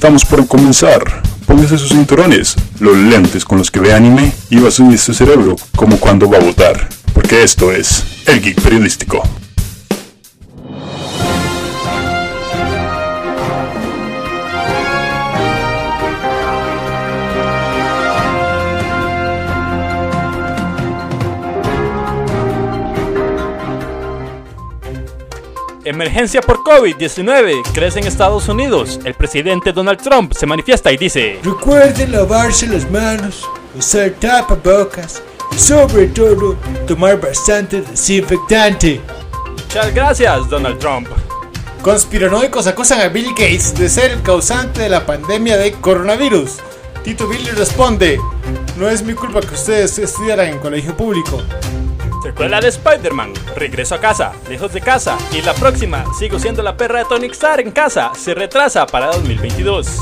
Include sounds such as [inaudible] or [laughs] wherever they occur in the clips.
Estamos por comenzar. Póngase sus cinturones, los lentes con los que ve anime y va a subir su cerebro como cuando va a votar. Porque esto es El Geek Periodístico. Emergencia por COVID-19 crece en Estados Unidos. El presidente Donald Trump se manifiesta y dice: Recuerden lavarse las manos, usar tapabocas y sobre todo tomar bastante desinfectante. Muchas gracias, Donald Trump. Conspiranoicos acusan a Bill Gates de ser el causante de la pandemia de coronavirus. Tito Billy responde, no es mi culpa que ustedes estudiaran en colegio público. Secuela de Spider-Man, regreso a casa, lejos de casa, y la próxima, sigo siendo la perra de Tony Stark en casa, se retrasa para 2022.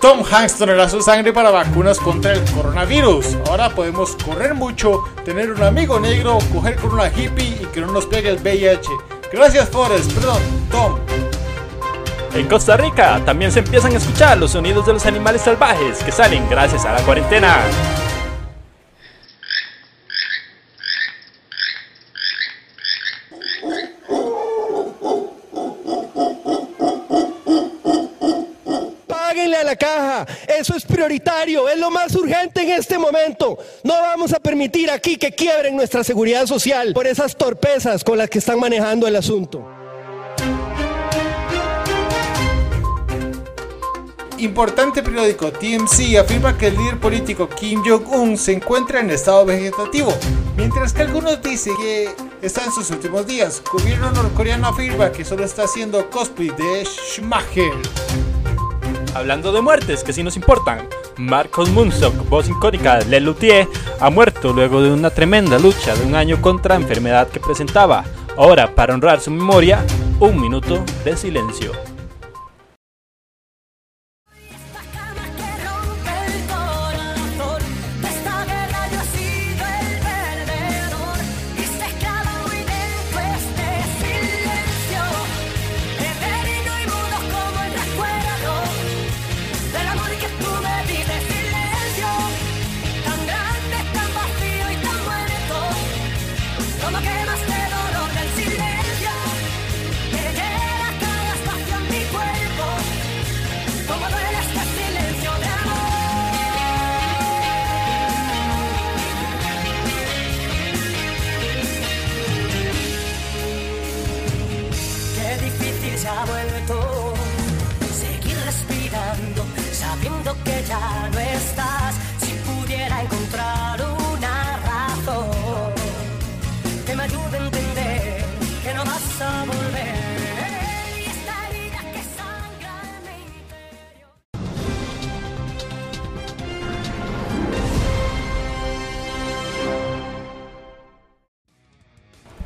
Tom Hanks donará su sangre para vacunas contra el coronavirus. Ahora podemos correr mucho, tener un amigo negro, coger con una hippie y que no nos pegue el VIH. Gracias Forrest, perdón, Tom. En Costa Rica también se empiezan a escuchar los sonidos de los animales salvajes que salen gracias a la cuarentena. Páguenle a la caja, eso es prioritario, es lo más urgente en este momento. No vamos a permitir aquí que quiebren nuestra seguridad social por esas torpezas con las que están manejando el asunto. Importante periódico TMC afirma que el líder político Kim Jong-un se encuentra en estado vegetativo, mientras que algunos dicen que está en sus últimos días. Gobierno norcoreano afirma que solo está haciendo cosplay de Schumacher. Hablando de muertes que sí nos importan, Marcos Munstock, voz icónica de Lelutier, ha muerto luego de una tremenda lucha de un año contra enfermedad que presentaba. Ahora, para honrar su memoria, un minuto de silencio.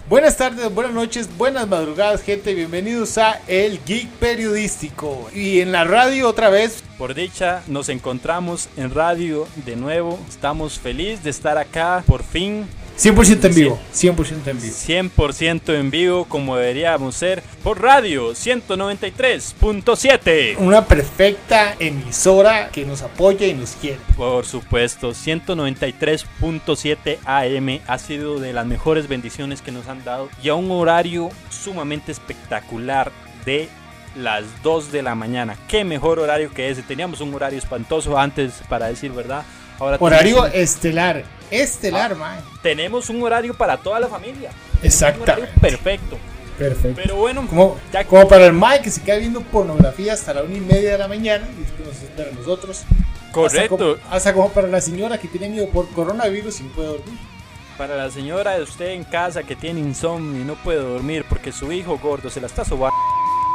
Buenas tardes, buenas noches, buenas madrugadas, gente. Bienvenidos a El Geek Periodístico. Y en la radio otra vez. Por dicha, nos encontramos en radio de nuevo. Estamos felices de estar acá, por fin. 100% en vivo. 100% en vivo. 100% en vivo, como deberíamos ser, por radio 193.7. Una perfecta emisora que nos apoya y nos quiere. Por supuesto, 193.7 AM ha sido de las mejores bendiciones que nos han dado y a un horario sumamente espectacular de las 2 de la mañana. Qué mejor horario que ese. Teníamos un horario espantoso antes, para decir verdad. Ahora Horario tenemos, estelar. Estelar, man. tenemos un horario para toda la familia. Exactamente. perfecto. Perfecto. Pero bueno, Como, ya como para el Mike que se queda viendo pornografía hasta la una y media de la mañana y después nos espera nosotros. Hasta correcto. como, hasta como para la señora que tiene miedo por coronavirus y no puede dormir. Para la señora de usted en casa que tiene insomnio y no puede dormir porque su hijo gordo se la está sobando.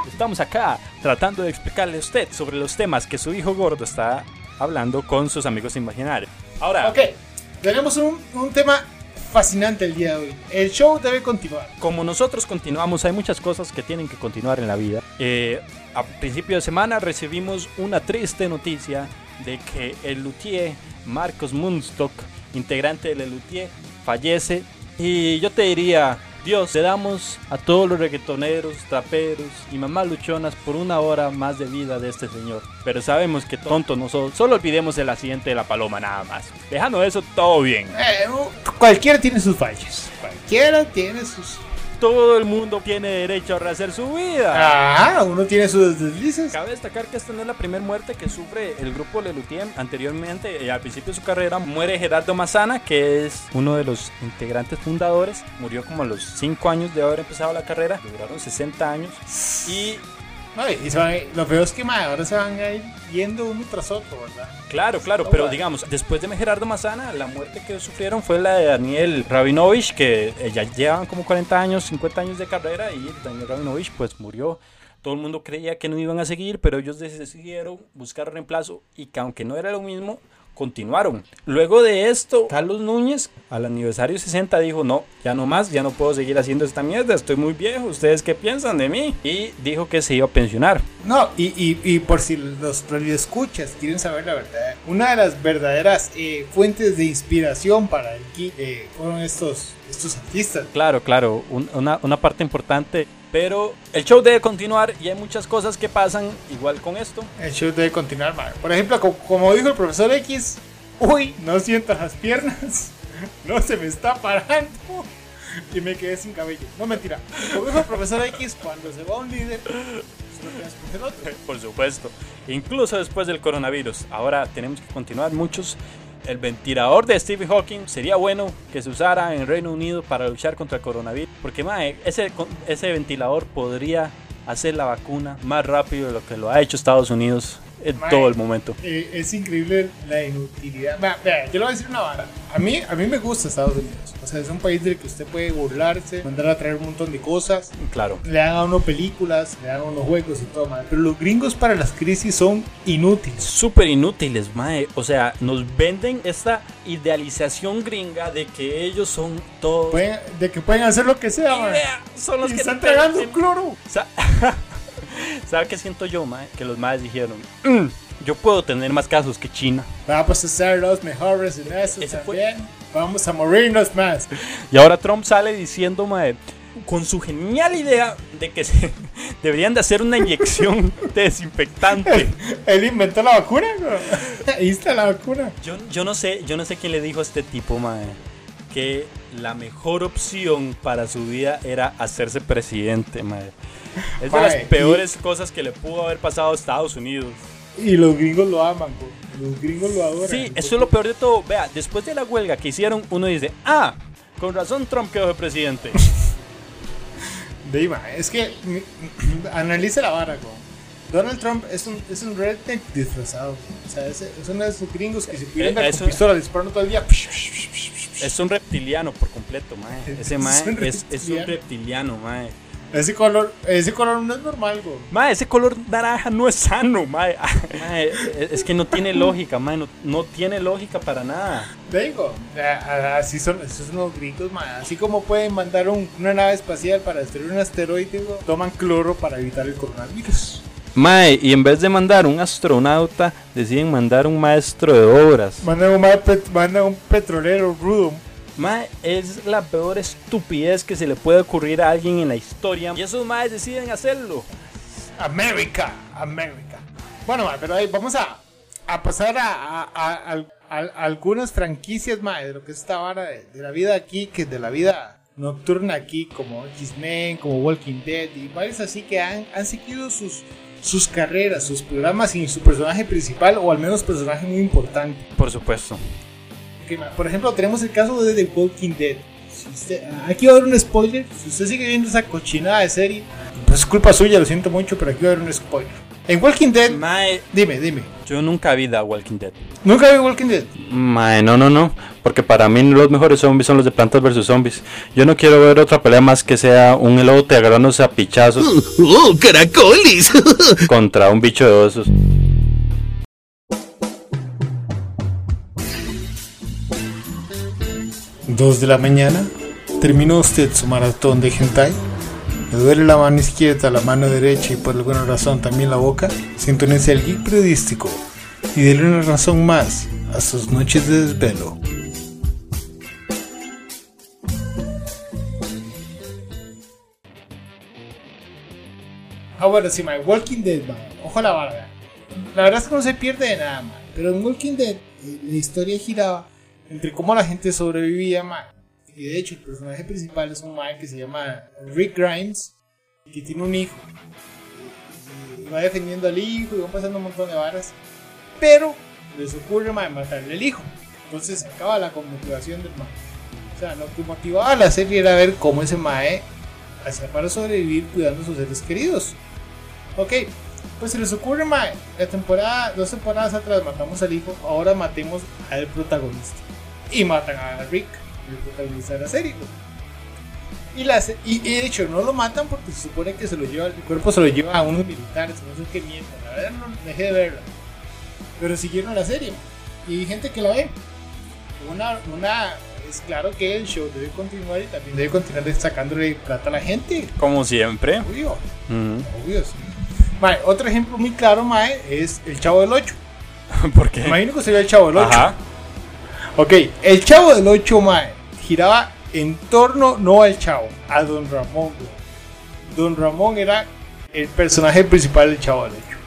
Estamos acá tratando de explicarle a usted sobre los temas que su hijo gordo está hablando con sus amigos imaginarios. Ahora, Ok, tenemos un, un tema fascinante el día de hoy. El show debe continuar. como nosotros continuamos, hay muchas cosas que tienen que continuar en la vida. Eh, a principio de semana recibimos una triste noticia de que el luthier Marcos Munstock, integrante del luthier, fallece. Y yo te diría, Dios, le damos a todos los reggaetoneros, traperos y mamás luchonas por una hora más de vida de este señor. Pero sabemos que tonto no somos, solo olvidemos el accidente de la paloma nada más. Dejando eso, todo bien. Eh, cualquiera tiene sus fallos. Cualquiera tiene sus. Todo el mundo tiene derecho a rehacer su vida. Ah, uno tiene sus deslices. Cabe destacar que esta no es la primera muerte que sufre el grupo Lelutien. Anteriormente, eh, al principio de su carrera, muere Gerardo Mazana, que es uno de los integrantes fundadores. Murió como a los 5 años de haber empezado la carrera. Duraron 60 años. Y Ay, y se van lo peor es que ma, ahora se van a ir yendo uno tras otro, ¿verdad? claro, claro, No, pero vale. digamos, después de Gerardo Mazana, la muerte que sufrieron fue la de Daniel Rabinovich, que eh, ya llevan como 40 años, 50 años de carrera y Daniel Rabinovich pues murió. Todo el mundo creía que no iban a seguir, pero ellos decidieron buscar reemplazo y que aunque no era lo mismo, continuaron. Luego de esto, Carlos Núñez, al aniversario 60, dijo, no, ya no más, ya no puedo seguir haciendo esta mierda, estoy muy viejo, ¿ustedes qué piensan de mí? Y dijo que se iba a pensionar. No, y, y, y por si los escuchas quieren saber la verdad, una de las verdaderas eh, fuentes de inspiración para el geek eh, fueron estos, estos artistas. Claro, claro, un- una, una parte importante, pero el show debe continuar y hay muchas cosas que pasan igual con esto. El show debe continuar, ma. Por ejemplo, co- como, dijo el profesor X, uy, no siento las piernas, [laughs] no se me está parando y me quedé sin cabello. No mentira. Como dijo el profesor X, cuando se va un líder, queda escoger otro. Por supuesto, incluso después del coronavirus. Ahora tenemos que continuar muchos. El ventilador de Stephen Hawking sería bueno que se usara en Reino Unido para luchar contra el coronavirus. Porque mae, ese, ese ventilador podría hacer la vacuna más rápido de lo que lo ha hecho Estados Unidos en Mae. todo el momento. Eh, es increíble la inutilidad. Yo le voy a decir una vara. A mí, a mí me gusta Estados Unidos. O sea, es un país del que usted puede burlarse, mandar a traer un montón de cosas. Claro. Le dan a uno películas, le dan a uno juegos y todo. Pero los gringos para las crisis son inútiles. Súper inútiles, mae. O sea, nos venden esta idealización gringa de que ellos son todos. Pueden- de que pueden hacer lo que sea, vea, son los Y que están tragando cloro. Sa- [laughs] ¿Sabe qué siento yo, mae? Que los maes dijeron, "Mm, yo puedo tener más casos que China. Vamos a ser los mejores en eso Ese fue- también. Vamos a morirnos más. Y ahora Trump sale diciendo, mae, con su genial idea de que se, [laughs] deberían de hacer una inyección de desinfectante. [laughs] Él inventó la vacuna, güey. [laughs] Ahí está la vacuna. Yo, yo no sé, yo no sé quién le dijo a este tipo, mae, que la mejor opción para su vida era hacerse presidente, mae. Es de las peores cosas que le pudo haber pasado a Estados Unidos. Y los gringos lo aman, güey. Los gringos lo adoran. Sí, eso es lo peor de todo. Vea, después de la huelga que hicieron, uno dice, ah, con razón Trump quedó de presidente. [laughs] De ahí, ma, es que analice la vara. Donald Trump es un, es un redneck disfrazado. O sea, es, es uno de esos gringos que se Eh, con eso- pistola disparando todo el día. Es un reptiliano por completo, mae. [laughs] Ese mae Es un es, un reptiliano. reptiliano, mae. Ese color, ese color no es normal, güey. Mae, ese color naranja no es sano, mae. [laughs] Mae, es que no tiene lógica, mae. No, no tiene lógica para nada. Te digo, así son, esos son los gringos, ma. Así como pueden mandar un- una nave espacial para destruir un asteroide, güey, toman cloro para evitar el coronavirus. Mae, y en vez de mandar un astronauta, deciden mandar un maestro de obras. Mandan un, ma- pet- mandan un petrolero rudo. Mae, es la peor estupidez que se le puede ocurrir a alguien en la historia. Y esos maes deciden hacerlo. América, América. Bueno, ma, pero ahí vamos a, a pasar a, a- a- a- a- a algunas franquicias, ma, de lo que es esta vara de, de la vida aquí, que es de la vida nocturna aquí, como X-Men, como Walking Dead, y varios así que han, han seguido sus, sus carreras, sus programas sin su personaje principal, o al menos personaje muy importante. Por supuesto. Por ejemplo, tenemos el caso de The Walking Dead. Si usted- aquí va a haber un spoiler. Si usted sigue viendo esa cochinada de serie, pues es culpa suya, lo siento mucho, pero aquí va a haber un spoiler. En Walking Dead, Mae, dime, dime. yo nunca vi The Walking Dead. ¿Nunca vi Walking Dead? Mae, no, no, no. Porque para mí los mejores zombies son los de plantas versus zombies. Yo no quiero ver otra pelea más que sea un elote agarrándose a pichazos [laughs] ¡Oh, caracolis! [laughs] contra un bicho de osos. 2 de la mañana, terminó usted su maratón de hentai, le duele la mano izquierda, la mano derecha y por alguna razón también la boca, sintonice el geek periodístico y déle una razón más a sus noches de desvelo. Ah, bueno, sí, man. Walking Dead, man. Ojo a la barba. La verdad es que no se pierde de nada, man. Pero en Walking Dead eh, la historia giraba entre cómo la gente sobrevivía, mae. Y de hecho, el personaje principal es un mae que se llama Rick Grimes, que tiene un hijo. Va defendiendo al hijo y va pasando un montón de varas. Pero les ocurre, mae, matarle al hijo. Entonces acaba la motivación del mae. O sea, lo que motivaba a la serie era ver cómo ese mae hacía para sobrevivir cuidando a sus seres queridos. Ok, pues se les ocurre, mae, la temporada, dos temporadas atrás matamos al hijo, ahora matemos al protagonista. Y matan a Rick, el protagonista de la serie. güey. Y, la y, de hecho no lo matan porque se supone que se lo lleva, el cuerpo se lo lleva a unos militares, no sé qué mierda, la verdad no dejé de verla. Pero siguieron la serie y hay gente que la ve. Una, una, es claro que el show debe continuar y también debe continuar sacándole plata a la gente, Como siempre. obvio. Obvio, sí. Mae, otro ejemplo muy claro, Mae, es el Chavo del 8. [laughs] ¿Por qué? Imagino que sería el Chavo del 8. Ajá. Ok, el Chavo del 8, Mae, giraba en torno no al Chavo, a Don Ramón. Don Ramón era el personaje principal del Chavo del 8.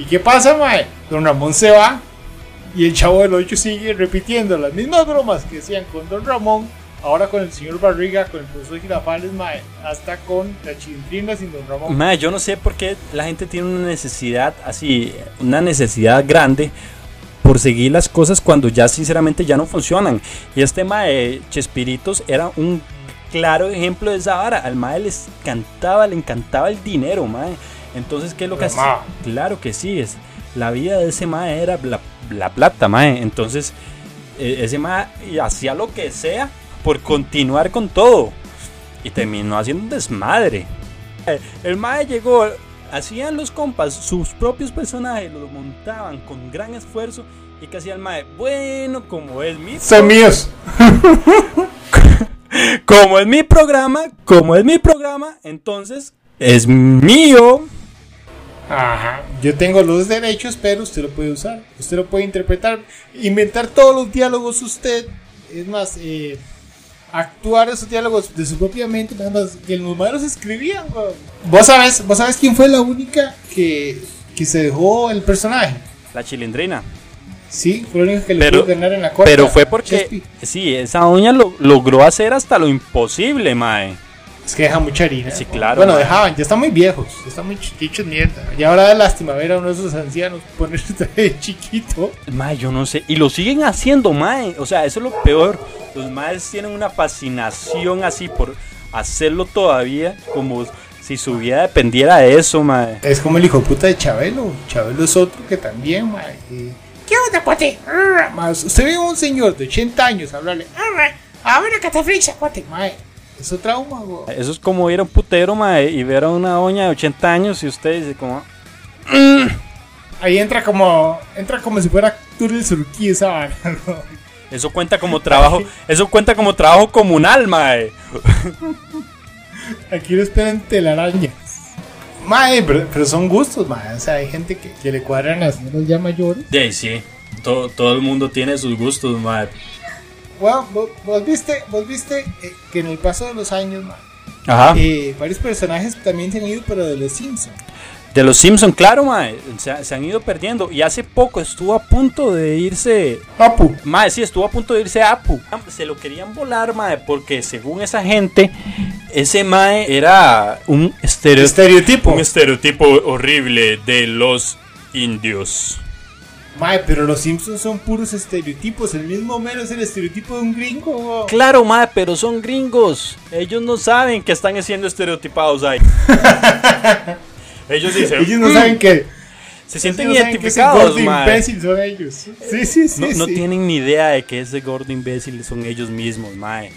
¿Y qué pasa, Mae? Don Ramón se va y el Chavo del 8 sigue repitiendo las mismas bromas que hacían con Don Ramón. Ahora con el señor Barriga, con el profesor Girafales, mae, hasta con la chilindrina sin Don Ramón. Mae, yo no sé por qué la gente tiene una necesidad así, una necesidad grande por seguir las cosas cuando ya sinceramente ya no funcionan. Y este Mae Chespiritos era un claro ejemplo de esa vara. Al Mae le encantaba, le encantaba el dinero, Mae. Entonces, ¿qué es lo que ma. Claro que sí, es la vida de ese Mae era la, la plata, Mae. Entonces, eh, ese Mae hacía lo que sea por continuar con todo. Y terminó haciendo un desmadre. El Mae llegó, hacían los compas sus propios personajes, los montaban con gran esfuerzo. ¿Y que hacía el Mae? Bueno, como es mi, Son míos. [laughs] como es mi programa, como es mi programa, entonces es mío. Ajá. Yo tengo los derechos, pero usted lo puede usar. Usted lo puede interpretar, inventar todos los diálogos usted. Es más, eh, actuar esos diálogos de su propia mente. Nada más que los malos escribían. weón. ¿Vos sabes, ¿Vos sabes quién fue la única que, que se dejó el personaje? La chilindrina. Sí, fue la única que le pudo ganar en la corte. Pero fue porque, Chespi. sí, esa doña lo, logró hacer hasta lo imposible, Mae. Es que deja mucha harina. Sí, claro, Bueno, man. dejaban, ya están muy viejos, ya están muy chiquitos, mierda. Y ahora da lástima ver a uno de esos ancianos ponerse [laughs] de chiquito. Mae, yo no sé. Y lo siguen haciendo, Mae. O sea, eso es lo peor. Los Maes tienen una fascinación así por hacerlo todavía como si su vida dependiera de eso, Mae. Es como el hijo de puta de Chabelo. Chabelo es otro que también, mae. eh, ¿Qué onda, cuate? Usted ve a un señor de 80 años hablarle. "Arra, A ver, catafrixa, cuate. Mae, eso trauma, güey. Eso es como ir a un putero, Mae, y ver a una doña de 80 años y usted dice como... [clears throat] Ahí entra como, entra como si fuera Turil Surquí esa vara. [laughs] Eso cuenta como trabajo, [laughs] eso cuenta como trabajo comunal, Mae. [laughs] Aquí lo esperan telarañas. Mae, pero, pero son gustos, mae. O sea, hay gente que, que le cuadran las señoras ya mayores. Sí, sí. Todo, todo el mundo tiene sus gustos, Mae. Bueno, vos, viste, vos viste eh, que en el paso de los años, Ajá. eh, varios personajes también se han ido, pero de los Simpsons. De los Simpson, claro, mae, se, se han ido perdiendo. Y hace poco estuvo a punto de irse. Apu. Mae, sí, estuvo a punto de irse Apu. Se lo querían volar, mae, porque según esa gente, ese mae era un estereo- Estereotipo. un estereotipo horrible de los indios. Mae, pero los Simpsons son puros estereotipos. El mismo Homero es el estereotipo de un gringo. Claro, mae, pero son gringos. Ellos no saben que están siendo estereotipados ahí. [laughs] Ellos dicen, Ellos no saben que. se sienten ellos saben que ese identificados, gordo imbécil son ellos. Sí, sí, sí. No, tienen ni idea de que ese gordo imbécil son ellos mismos, mae.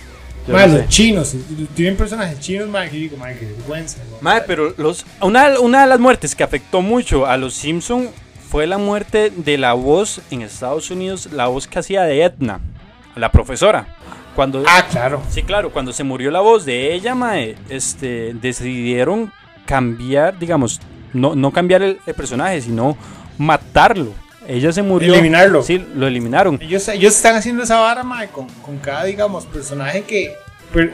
Mae, no los chinos. Tienen personajes chinos, mae, que digo, mae, qué vergüenza. Mae, pero los, una, una de las muertes que afectó mucho a los Simpson fue la muerte de la voz en Estados Unidos, la voz que hacía de Edna, la profesora. Cuando, Ah, claro. sí, claro, cuando se murió la voz de ella, mae, este, decidieron cambiar, digamos, no, no cambiar el, el personaje, sino matarlo. Ella se murió. Eliminarlo. Sí, lo eliminaron. Ellos, ellos están haciendo esa vara, mae, con, con cada, digamos, personaje que,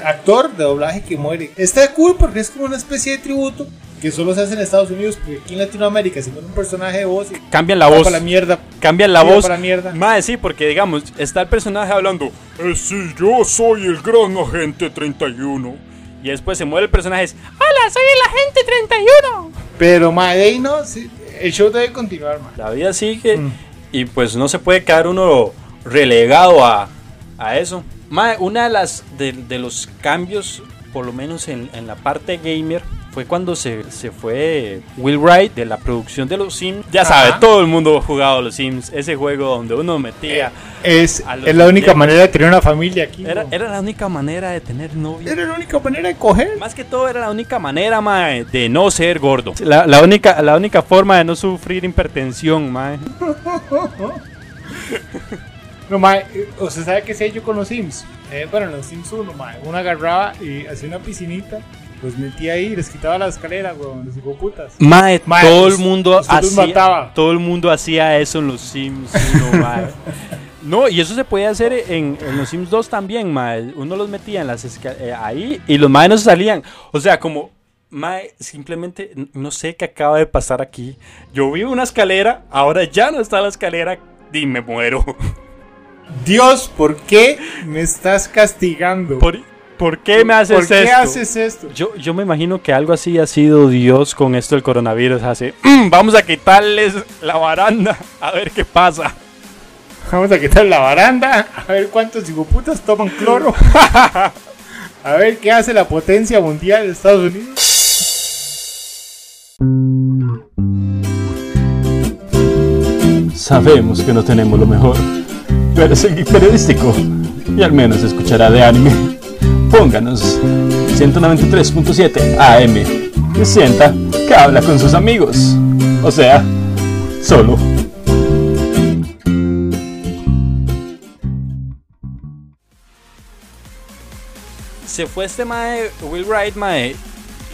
actor de doblaje que muere. Está cool porque es como una especie de tributo que solo se hace en Estados Unidos, porque aquí en Latinoamérica, si muere un personaje de voz, Cambian la voz. para la mierda. Cambian la voz. para la mierda. Mae, sí, porque digamos, está el personaje hablando. Eh, sí, yo soy el gran agente 31. Y después se muere el personaje. Es, Hola, soy el agente 31. Pero, ahí no, sí, el show debe continuar, mae. La vida sigue. Mm. Y pues no se puede quedar uno relegado a, a eso. Mae, una de las de, de los cambios, por lo menos en, en la parte gamer, fue cuando se, se fue Will Wright de la producción de los Sims. Ya Ajá. sabe, todo el mundo ha jugado a los Sims. Ese juego donde uno metía. Es, A los es la única manera de tener una familia aquí. Era, ¿no? era la única manera de tener novia. Era la única manera de coger. Más que todo era la única manera, mae, de no ser gordo. La, la única, la única forma de no sufrir hipertensión, mae. [laughs] No, mae, eh, ¿usted sabe qué sé yo con los Sims? Eh, bueno, en los Sims 1, mae, uno agarraba y hacía una piscinita, los metía ahí y les quitaba la escalera, weón, los hijoputas. Mae, Mae, todo el mundo los hacía, mataba. todo el mundo hacía eso en los Sims 1, [laughs] mae. No, y eso se podía hacer en, en los Sims 2 también, mae. Uno los metía en las eh, ahí y los mae no se salían. O sea, como mae, simplemente no sé qué acaba de pasar aquí. Yo vi una escalera, ahora ya no está la escalera y me muero. Dios, ¿por qué me estás castigando? ¿Por, por qué me haces ¿Por qué esto? haces esto? Yo, yo me imagino que algo así ha sido Dios con esto del coronavirus. Hace, "Mm, vamos a quitarles la baranda a ver qué pasa. [laughs] Vamos a quitar la baranda, a ver cuántos hijoputas toman cloro. [laughs] A ver qué hace la potencia mundial de Estados Unidos. Sabemos que no tenemos lo mejor, pero es el geek periodístico y al menos escuchará de anime. Pónganos 193.7 AM y sienta que habla con sus amigos. O sea, solo. Se fue este mae, Will Wright, mae,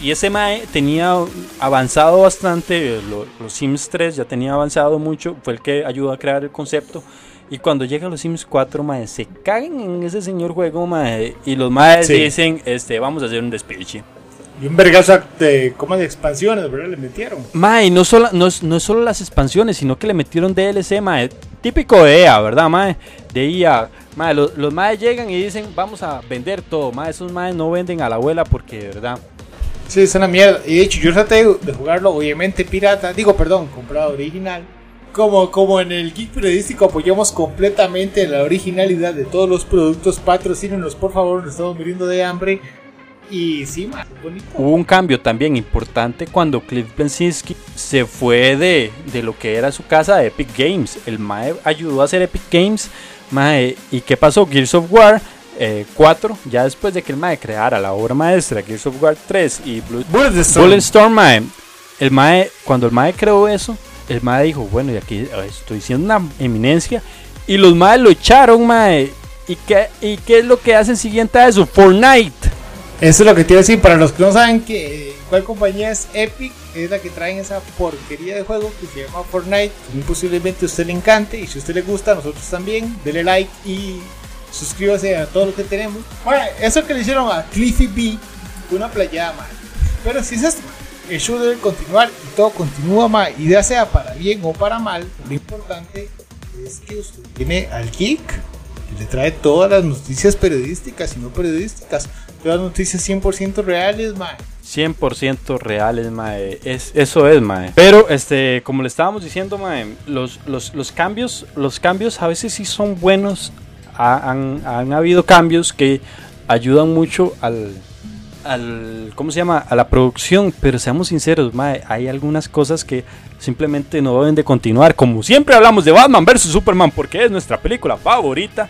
y ese Mae tenía avanzado bastante, lo- los Sims 3 ya tenía avanzado mucho, fue el que ayudó a crear el concepto. Y cuando llegan los Sims 4, Mae, se cagan en ese señor juego, Mae. Y los Maes Sí. dicen, este, vamos a hacer un despiche. Y un vergazo de, como de expansiones, ¿verdad? Le metieron. Mae, no solo, no, es- no es solo las expansiones, sino que le metieron DLC, Mae. Típico de EA, ¿verdad, Mae? De EA. Mae, los, los Maes llegan y dicen, vamos a vender todo, Mae. Esos Maes no venden a la abuela porque, de verdad. Sí, es una mierda. Y de hecho, yo traté de jugarlo, obviamente pirata. Digo, perdón, comprado original. Como, como en el Geek Periodístico apoyamos completamente la originalidad de todos los productos, patrocínenos por favor, nos estamos muriendo de hambre. Y sí, man, bonito. Hubo un cambio también importante cuando Cliff Bleszinski se fue de, de lo que era su casa de Epic Games. El Mae ayudó a hacer Epic Games. Mae, ¿y qué pasó? Gears of War eh, 4, ya después de que el Mae creara la obra maestra, Gears of War 3 y Blue- Bulletstorm. Bulletstorm, Mae, el Mae, cuando el Mae creó eso, el Mae dijo, bueno, y aquí estoy siendo una eminencia. Y los Mae lo echaron, Mae. ¿Y qué, ¿Y qué es lo que hacen siguiente a eso? Fortnite. Eso es lo que te iba a decir. Para los que no saben que, cuál compañía es Epic, es la que traen esa porquería de juego que se llama Fortnite. Muy posiblemente a usted le encante. Y si a usted le gusta, nosotros también. Dele like y suscríbase a todo lo que tenemos. Bueno, eso que le hicieron a Cliffy B una playada, man. Pero si es esto, show debe continuar y todo continúa, man. Y ya sea para bien o para mal, lo importante es que usted tiene al geek que le trae todas las noticias periodísticas y no periodísticas. Todas las noticias 100% reales, man. 100% reales, mae. Es, eso es, mae. Pero, este, como le estábamos diciendo, mae, los, los, los cambios, los cambios a veces sí son buenos. Ha- han, han habido cambios que ayudan mucho al, al, ¿cómo se llama? A la producción. Pero seamos sinceros, mae, hay algunas cosas que simplemente no deben de continuar. Como siempre hablamos de Batman vs Superman, porque es nuestra película favorita.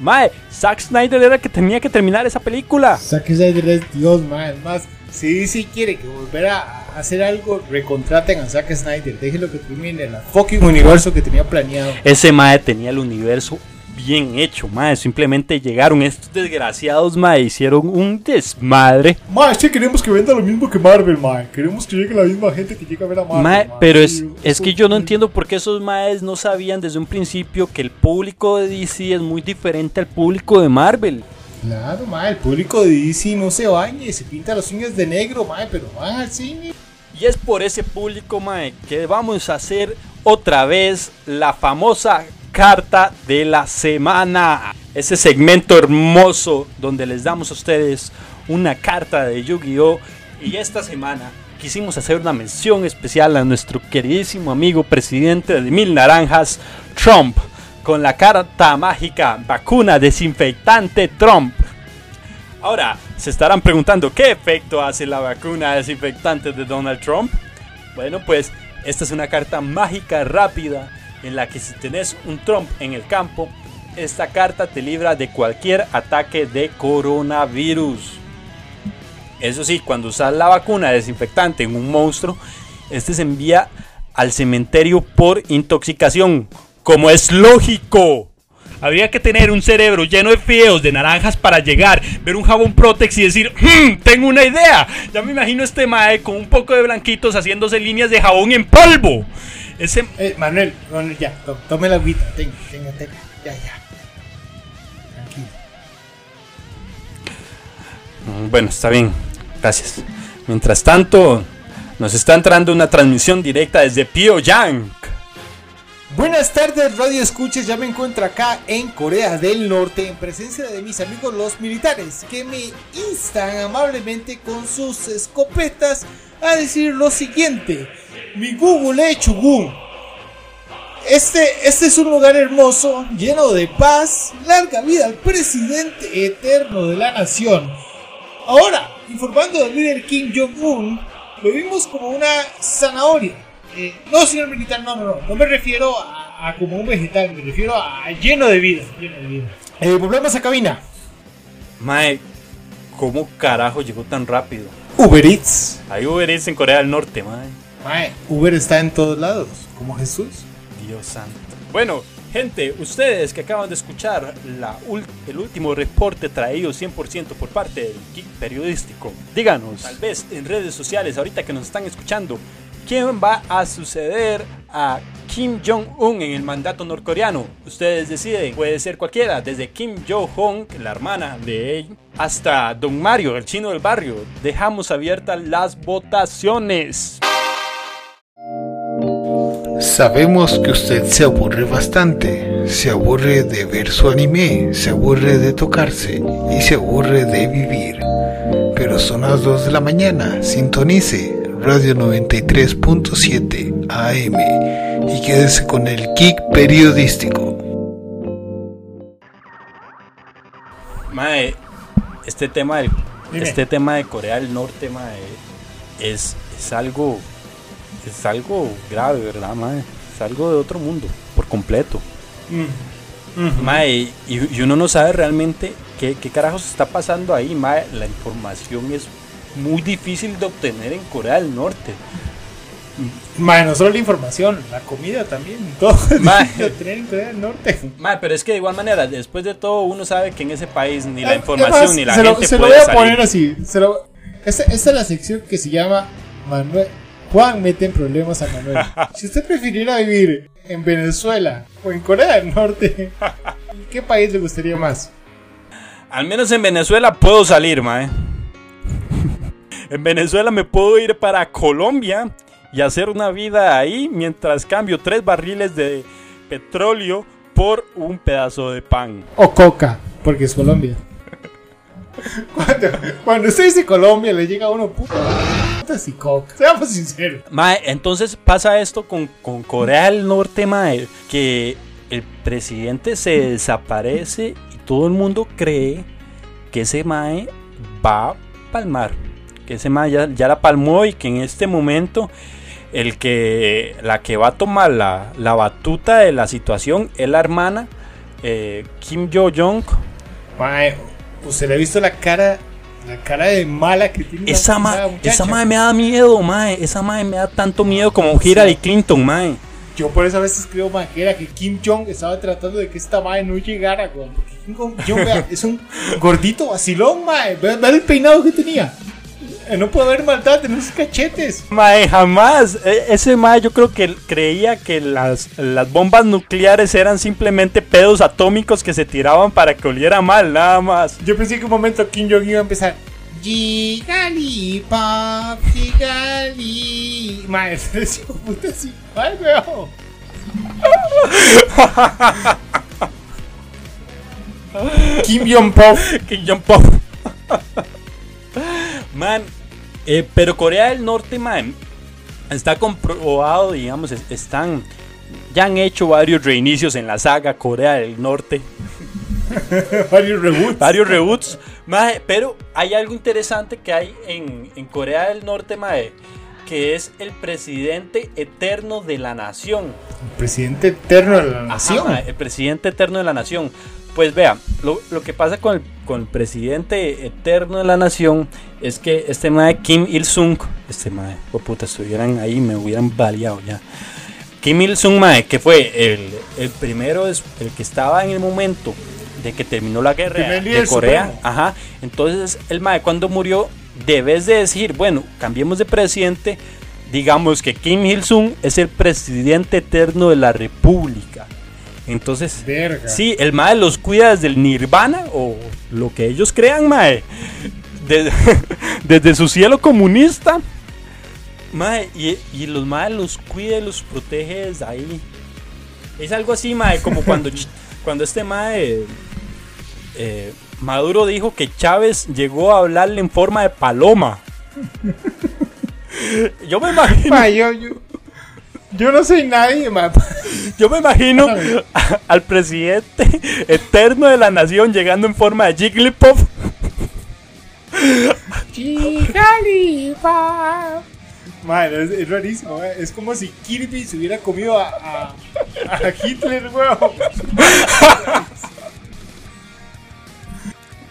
Mae, Zack Snyder era el que tenía que terminar esa película. Zack Snyder es Dios, man. Es más, si DC quiere que volver a hacer algo, recontraten a Zack Snyder. Déjenlo que termine el fucking universo que tenía planeado. Ese mae tenía el universo bien hecho, mae. Simplemente llegaron estos desgraciados, mae, hicieron un desmadre. Ma, es que queremos que venda lo mismo que Marvel, ma. Queremos que llegue la misma gente que llega a ver a Marvel. Mae, ma. pero es, Sí, es que yo no entiendo por qué esos maes no sabían desde un principio que el público de DC es muy diferente al público de Marvel. Claro, mae, el público de DC no se baña y se pinta las uñas de negro, mae, pero van al cine. Y es por ese público, mae, que vamos a hacer otra vez la famosa carta de la semana. Ese segmento hermoso donde les damos a ustedes una carta de Yu-Gi-Oh! Y esta semana quisimos hacer una mención especial a nuestro queridísimo amigo presidente de Mil Naranjas, Trump, con la carta mágica vacuna desinfectante Trump. Ahora, se estarán preguntando qué efecto hace la vacuna desinfectante de Donald Trump. Bueno, pues esta es una carta mágica rápida en la que si tenés un Trump en el campo, esta carta te libra de cualquier ataque de coronavirus. Eso sí, cuando usas la vacuna desinfectante en un monstruo, este se envía al cementerio por intoxicación, como es lógico. Habría que tener un cerebro lleno de fideos de naranjas para llegar, ver un jabón Protex y decir, "Hmm, tengo una idea. Ya me imagino este mae con un poco de blanquitos haciéndose líneas de jabón en polvo. Ese Eh, Manuel, Manuel, ya, to- tome la agüita, tenga, tenga, tenga, ya, ya. Tranquilo. Mm, Bueno, está bien. Gracias. Mientras tanto, nos está entrando una transmisión directa desde Pyongyang. Buenas tardes, Radio Escuches. Ya me encuentro acá en Corea del Norte en presencia de mis amigos los militares que me instan amablemente con sus escopetas a decir lo siguiente: Mi Google Chugun. Este, este es un lugar hermoso, lleno de paz. Larga vida al presidente eterno de la nación. Ahora, informando del líder Kim Jong-un, lo vimos como una zanahoria. Eh, no, señor militar, no, no, no. No me refiero a, a como un vegetal, me refiero a lleno de vida. Lleno de vida. Eh, volvemos a cabina. Mae, ¿cómo carajo llegó tan rápido? Uber Eats. Hay Uber Eats en Corea del Norte, mae. Mae, Uber está en todos lados, como Jesús. Dios santo. Bueno, gente, ustedes que acaban de escuchar la el último reporte traído 100% por parte del Geek Periodístico, díganos, tal vez en redes sociales, ahorita que nos están escuchando, ¿quién va a suceder a Kim Jong-un en el mandato norcoreano? Ustedes deciden, puede ser cualquiera, desde Kim Jong-un, la hermana de él, hasta Don Mario, el chino del barrio. Dejamos abiertas las votaciones. Sabemos que usted se aburre bastante, se aburre de ver su anime, se aburre de tocarse y se aburre de vivir. Pero son las 2 de la mañana, sintonice Radio 93.7 AM y quédese con el Geek Periodístico. Mae, este tema del, este tema de Corea del Norte, mae, es, es algo es algo grave, ¿verdad, mae? Es algo de otro mundo, por completo. Mae, y, y uno no sabe realmente qué, qué carajos está pasando ahí, mae. La información es muy difícil de obtener en Corea del Norte. Mae, no solo la información, la comida también. [laughs] Todo Mae. difícil de tener en Corea del Norte. Mae, pero es que de igual manera, después de todo, uno sabe que en ese país ni la Es información ni la se lo- gente se lo puede voy a salir. poner así. se lo- esta, esta es la sección que se llama Manuel. Juan mete en problemas a Manuel. [laughs] si usted prefiriera vivir en Venezuela o en Corea del Norte, ¿en qué país le gustaría más? Al menos en Venezuela puedo salir, mae. en Venezuela me puedo ir para Colombia y hacer una vida ahí mientras cambio tres barriles de petróleo por un pedazo de pan. O Coca, porque es Colombia. [laughs] Cuando, cuando usted dice Colombia, le llega a uno puta y Coca. [laughs] Seamos sinceros. Mae, entonces pasa esto con, con Corea del Norte, mae, que el presidente se desaparece y todo el mundo cree que ese mae va a palmar. Que ese mae ya, ya la palmó y que en este momento el que la que va a tomar la, la batuta de la situación es la hermana eh, Kim Yo-jong. Mae, usted le ha visto la cara, la cara de mala que tiene Esa, ma, muchacha? esa mae me da miedo, mae. Esa mae me da tanto miedo como Hillary Clinton, mae. Yo por eso a veces creo, mae, que era que Kim Jong estaba tratando de que esta mae no llegara, weón. Porque Kim Jong vea, es un gordito vacilón, mae. Ve, ve el peinado que tenía. Eh, No puede haber maldad en esos cachetes. Mae, jamás. E- Ese mae yo creo que creía que las, las bombas nucleares eran simplemente pedos atómicos que se tiraban para que oliera mal, nada más. Yo pensé que un momento Kim Jong iba a empezar. Gigali, pap, gigali. [laughs] Hijo de puta así. Ay, weón. [laughs] Kim Jong-pop. Kim Jong-pop. [laughs] Man, eh, pero Corea del Norte, man, está comprobado, digamos, es- están. Ya han hecho varios reinicios en la saga Corea del Norte. [laughs] Varios reboots. varios reboots. Mae, pero hay algo interesante que hay en, en Corea del Norte, mae, que es el presidente eterno de la nación. Presidente eterno de la Ajá, nación. mae, el presidente eterno de la nación. Pues vea, lo, lo que pasa con el, con el presidente eterno de la nación es que este mae Kim Il-sung, este mae, oh puta, estuvieran ahí, me hubieran baleado ya. Kim Il-sung, mae, que fue el, el primero, es- el que estaba en el momento de que terminó la guerra de Corea. supremo. Ajá. Entonces, el mae cuando murió, debes de decir, bueno, cambiemos de presidente, digamos que Kim Il-sung es el presidente eterno de la república. Entonces, Verga. sí, el mae los cuida desde el nirvana o lo que ellos crean, mae. Desde, [laughs] desde su cielo comunista. Mae, y, y los mae los cuida y los protege desde ahí. Es algo así, mae, como cuando, [laughs] cuando este mae eh, Maduro dijo que Chávez llegó a hablarle en forma de paloma. [laughs] Yo me imagino, Ma, yo, yo, yo no soy nadie, ma. Yo me imagino a- [laughs] al presidente eterno de la nación llegando en forma de Jigglypuff. Ma, es, es rarísimo, eh. es como si Kirby se hubiera comido a, a, a Hitler, weón. [laughs]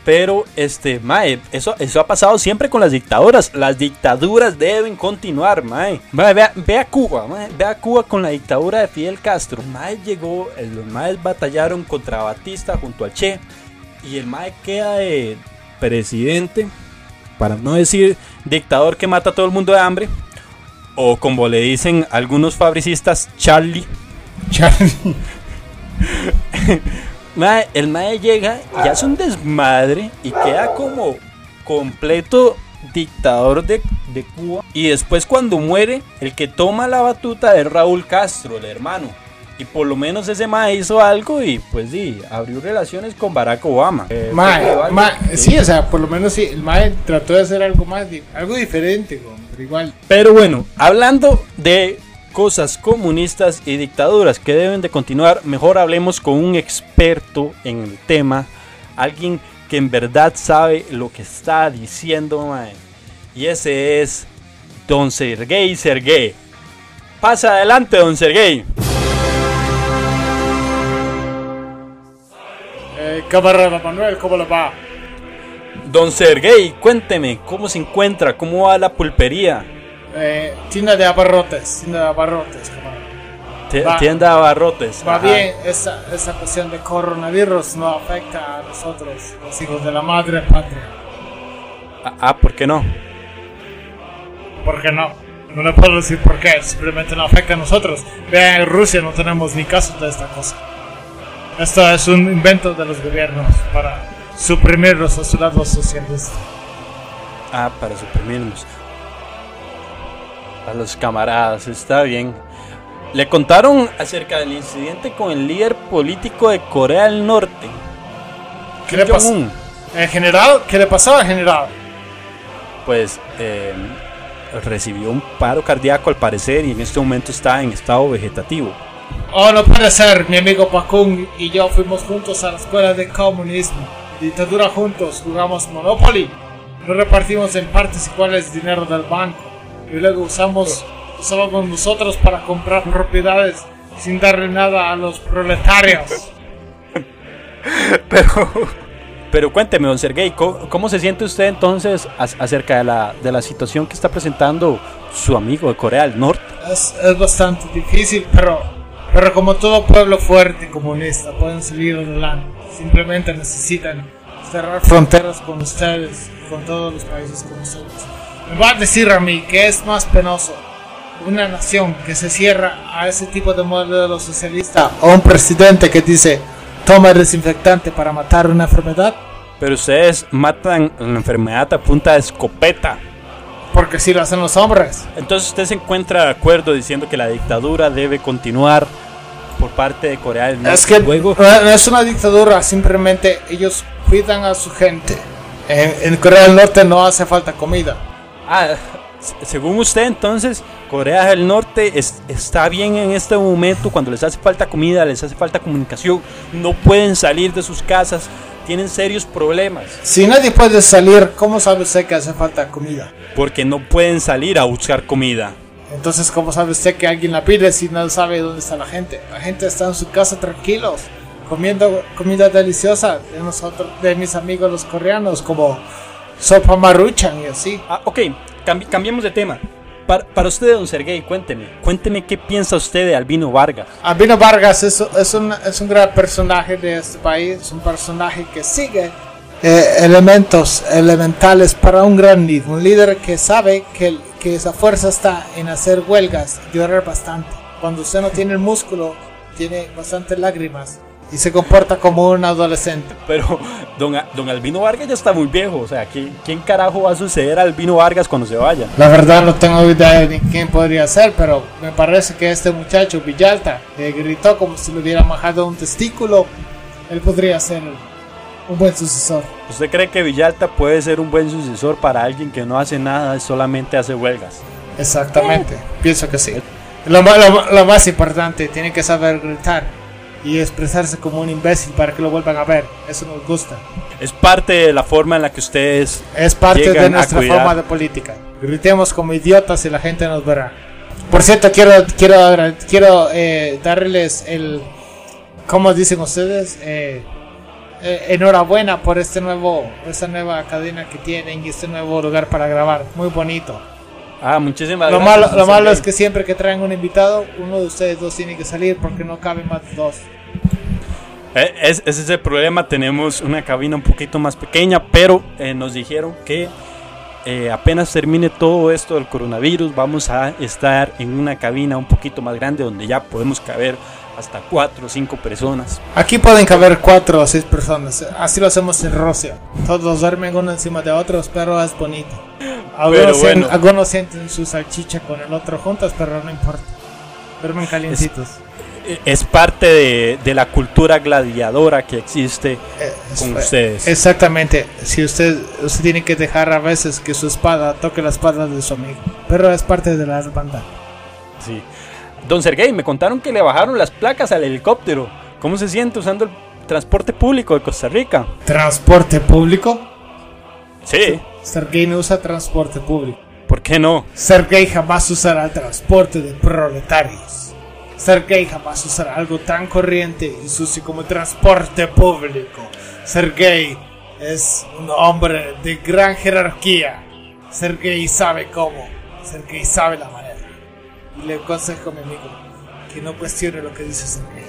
Pero, este, mae, eso, eso ha pasado siempre con las dictaduras. Las dictaduras deben continuar, mae. Mae, vea, vea Cuba, mae, vea Cuba con la dictadura de Fidel Castro. Mae llegó, los maes batallaron contra Batista junto al Che. Y el mae queda de presidente, para no decir dictador que mata a todo el mundo de hambre. O como le dicen algunos fabricistas, Charlie. Charlie. [laughs] Mae, el mae llega y hace un desmadre y queda como completo dictador de, de Cuba. Y después cuando muere, el que toma la batuta es Raúl Castro, el hermano. Y por lo menos ese mae hizo algo y pues sí, abrió relaciones con Barack Obama. Eh, Ma, fue algo ma, que- sí, o sea, por lo menos sí, el Mae trató de hacer algo más, algo diferente, pero igual. Pero bueno, hablando de cosas comunistas y dictaduras que deben de continuar, mejor hablemos con un experto en el tema, alguien que en verdad sabe lo que está diciendo. Y ese es Don Sergei Sergei. Pasa adelante, Don Sergei. Eh, camarada Manuel, ¿cómo le va? Don Sergei, cuénteme, ¿cómo se encuentra? ¿Cómo va la pulpería? Eh, tienda de abarrotes, tienda de abarrotes, Va- tienda de abarrotes. Va Ajá. bien, esa, esa cuestión de coronavirus no afecta a nosotros, los hijos de la madre patria. Ah, ah, ¿por qué no? ¿Por qué no? No le puedo decir por qué, simplemente no afecta a nosotros. Vean, en Rusia no tenemos ni casos de esta cosa. Esto es un invento de los gobiernos para suprimir los postulados socialistas. Ah, para suprimirnos. A los camaradas, está bien. Le contaron acerca del incidente con el líder político de Corea del Norte. ¿Qué le pasó? En general, ¿qué le pasaba en general? Pues eh, recibió un paro cardíaco al parecer y en este momento está en estado vegetativo. Oh, no puede ser, mi amigo Pakun y yo fuimos juntos a la escuela de comunismo. Dictadura juntos, jugamos Monopoly. Nos repartimos en partes iguales dinero del banco. Y luego usamos, usábamos nosotros para comprar propiedades sin darle nada a los proletarios. [laughs] Pero, pero cuénteme, don Sergei, ¿cómo, cómo se siente usted entonces ac- acerca de la, de la situación que está presentando su amigo de Corea del Norte? Es, es bastante difícil, pero, pero como todo pueblo fuerte y comunista pueden salir adelante. Simplemente necesitan cerrar fronteras con ustedes, con todos los países con ustedes. Me va a decir a mí que es más penoso una nación que se cierra a ese tipo de modelo socialista o un presidente que dice toma el desinfectante para matar una enfermedad. Pero ustedes matan la enfermedad a punta de escopeta. Porque si lo hacen los hombres. Entonces usted se encuentra de acuerdo diciendo que la dictadura debe continuar por parte de Corea del Norte. Es que Luego, no no es una dictadura, simplemente ellos cuidan a su gente. En, en Corea del Norte no hace falta comida. Ah, según usted entonces, Corea del Norte es- está bien en este momento cuando les hace falta comida, les hace falta comunicación, no pueden salir de sus casas, tienen serios problemas Si nadie puede salir, ¿cómo sabe usted que hace falta comida? porque no pueden salir a buscar comida. Entonces, ¿cómo sabe usted que alguien la pide si no sabe dónde está la gente? La gente está en su casa tranquilos, comiendo comida deliciosa de nosotros, de mis amigos los coreanos, como sopa maruchan y así. Ah, ok, cambi- cambiemos de tema. Para, para usted, don Sergey, cuénteme, cuénteme qué piensa usted de Albino Vargas. Albino Vargas es, es, un, es un gran personaje de este país, es un personaje que sigue eh, elementos elementales para un gran líder, un líder que sabe que, que esa fuerza está en hacer huelgas, llorar bastante. Cuando usted no tiene el músculo, tiene bastantes lágrimas y se comporta como un adolescente. Pero don, don Albino Vargas ya está muy viejo, o sea, ¿quién, quién carajo va a suceder a Albino Vargas cuando se vaya? La verdad no tengo idea de quién podría ser, pero me parece que este muchacho Villalta que gritó como si le hubiera majado un testículo, él podría ser un buen sucesor. ¿Usted cree que Villalta puede ser un buen sucesor para alguien que no hace nada, solamente hace huelgas? Exactamente, pienso que sí. Lo, ma- lo ma- lo más importante, tiene que saber gritar y expresarse como un imbécil para que lo vuelvan a ver. Eso nos gusta. Es parte de la forma en la que ustedes... Es parte de nuestra forma de política. Gritemos como idiotas y la gente nos verá. Por cierto, quiero quiero quiero eh, darles el ¿cómo dicen ustedes? Eh, eh, enhorabuena por este nuevo esta nueva cadena que tienen y este nuevo lugar para grabar. Muy bonito. Ah, muchísimas Lo gracias. malo, lo malo es que siempre que traen un invitado, uno de ustedes dos tiene que salir porque no caben más de dos. Eh, es, ese es el problema, tenemos una cabina un poquito más pequeña, pero eh, nos dijeron que eh, apenas termine todo esto del coronavirus, vamos a estar en una cabina un poquito más grande donde ya podemos caber hasta cuatro o cinco personas. Aquí pueden caber cuatro o seis personas. Así lo hacemos en Rusia. Todos duermen uno encima de otros, pero es bonito. Algunos, Pero bueno. algunos sienten su salchicha con el otro juntas, pero no importa. Duermen calientitos. Eh, Es parte de, de la cultura gladiadora que existe Eh, es- con eh, ustedes. Exactamente. Si usted, usted tiene que dejar a veces que su espada toque la espada de su amigo. Pero es parte de la hermandad. Sí. Don Sergey, me contaron que le bajaron las placas al helicóptero. ¿Cómo se siente usando el transporte público de Costa Rica? ¿Transporte público? Sí, Sergei no usa transporte público. ¿por qué no? Sergei jamás usará el transporte de proletarios. Sergei jamás usará algo tan corriente y sucio como el transporte público. Sergei es un hombre de gran jerarquía. Sergei sabe cómo. Sergei sabe la manera. Y le aconsejo a mi amigo que no cuestione lo que dice Sergei.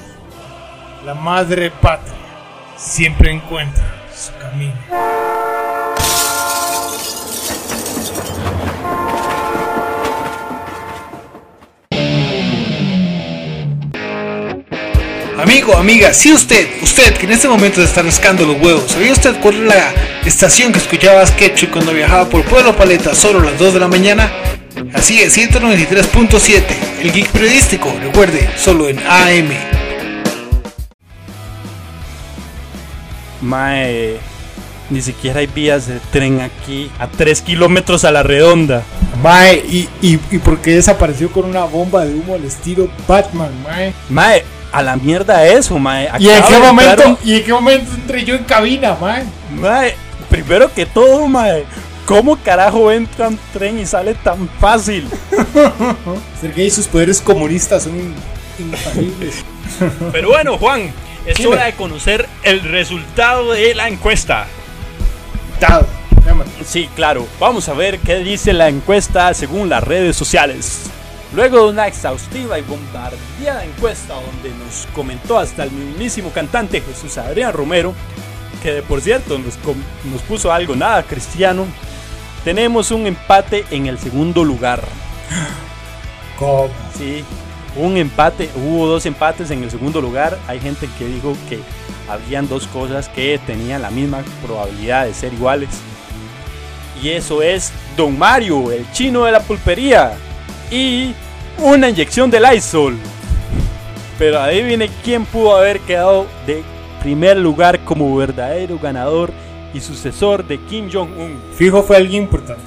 La madre patria siempre encuentra su camino. Amigo, amiga, si usted, usted que en este momento se está rascando los huevos, ¿sabía usted cuál es la estación que escuchaba Sketchy cuando viajaba por Pueblo Paleta solo a las 2 de la mañana? Así es, 193.7, el geek periodístico, recuerde, solo en AM. Mae, ni siquiera hay vías de tren aquí a 3 kilómetros a la redonda. Mae, y, y, y porque desapareció con una bomba de humo al estilo Batman, mae. Mae, a la mierda eso, mae. ¿Y en qué momento, un- y en qué momento entré yo en cabina, mae? Mae, primero que todo, mae. ¿Cómo carajo entra un tren y sale tan fácil? [laughs] Sergei y sus poderes comunistas son in- infalibles. [laughs] Pero bueno, Juan, es Dime. hora de conocer el resultado de la encuesta. Sí, claro. Vamos a ver qué dice la encuesta según las redes sociales. Luego de una exhaustiva y bombardeada encuesta donde nos comentó hasta el mismísimo cantante Jesús Adrián Romero, que de por cierto nos, nos puso algo nada cristiano, tenemos un empate en el segundo lugar. ¿Cómo? Sí, un empate, hubo dos empates en el segundo lugar. Hay gente que dijo que habían dos cosas que tenían la misma probabilidad de ser iguales. Y eso es Don Mario, el chino de la pulpería. Y una inyección de Lysol. Pero adivine quién pudo haber quedado de primer lugar como verdadero ganador y sucesor de Kim Jong-un. Fijo fue alguien importante.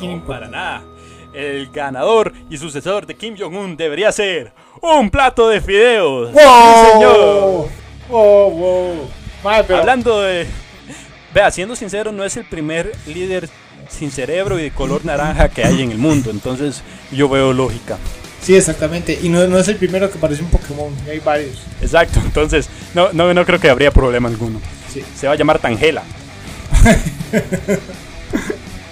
No, para nada. El ganador y sucesor de Kim Jong-un debería ser un plato de fideos. Sí, señor. ¡Wow! ¡Wow! Mae, pero- Hablando de. Vea, siendo sincero, no es el primer líder sin cerebro y de color naranja que hay en el mundo. Entonces, yo veo lógica. Sí, exactamente. Y no, no es el primero que parece un Pokémon. y Hay varios. Exacto, entonces, no, no, no creo que habría problema alguno. Sí. Se va a llamar Tangela. [laughs]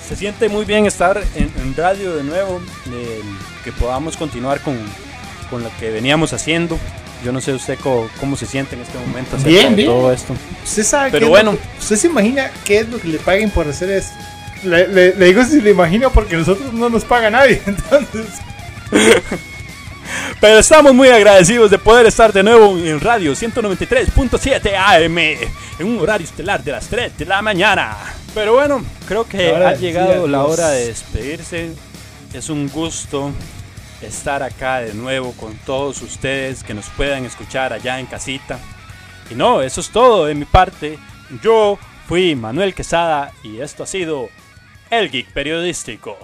Se siente muy bien estar en, en radio de nuevo, eh, que podamos continuar con, con lo que veníamos haciendo. Yo no sé usted cómo, se siente en este momento Bien, bien. todo esto. Usted sabe Pero bueno. lo ¿Usted se imagina qué es lo que le paguen por hacer esto? Le, le- le digo si le imagino porque nosotros no nos paga nadie. [laughs] Entonces, [laughs] Pero estamos muy agradecidos de poder estar de nuevo en radio 193.7 AM en un horario estelar de las 3 de la mañana. Pero bueno, creo que ha llegado la hora de despedirse. Es un gusto estar acá de nuevo con todos ustedes que nos puedan escuchar allá en casita. Y no, eso es todo de mi parte. Yo fui Manuel Quesada y esto ha sido El Geek Periodístico.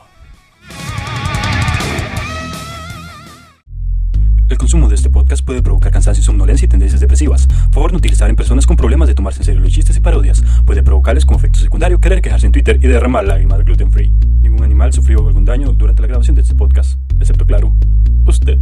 El consumo de este podcast puede provocar cansancio, somnolencia y tendencias depresivas. Favor no utilizar en personas con problemas de tomarse en serio los chistes y parodias. Puede provocarles como efecto secundario querer quejarse en Twitter y derramar lágrimas gluten free. Ningún animal sufrió algún daño durante la grabación de este podcast, excepto claro, usted.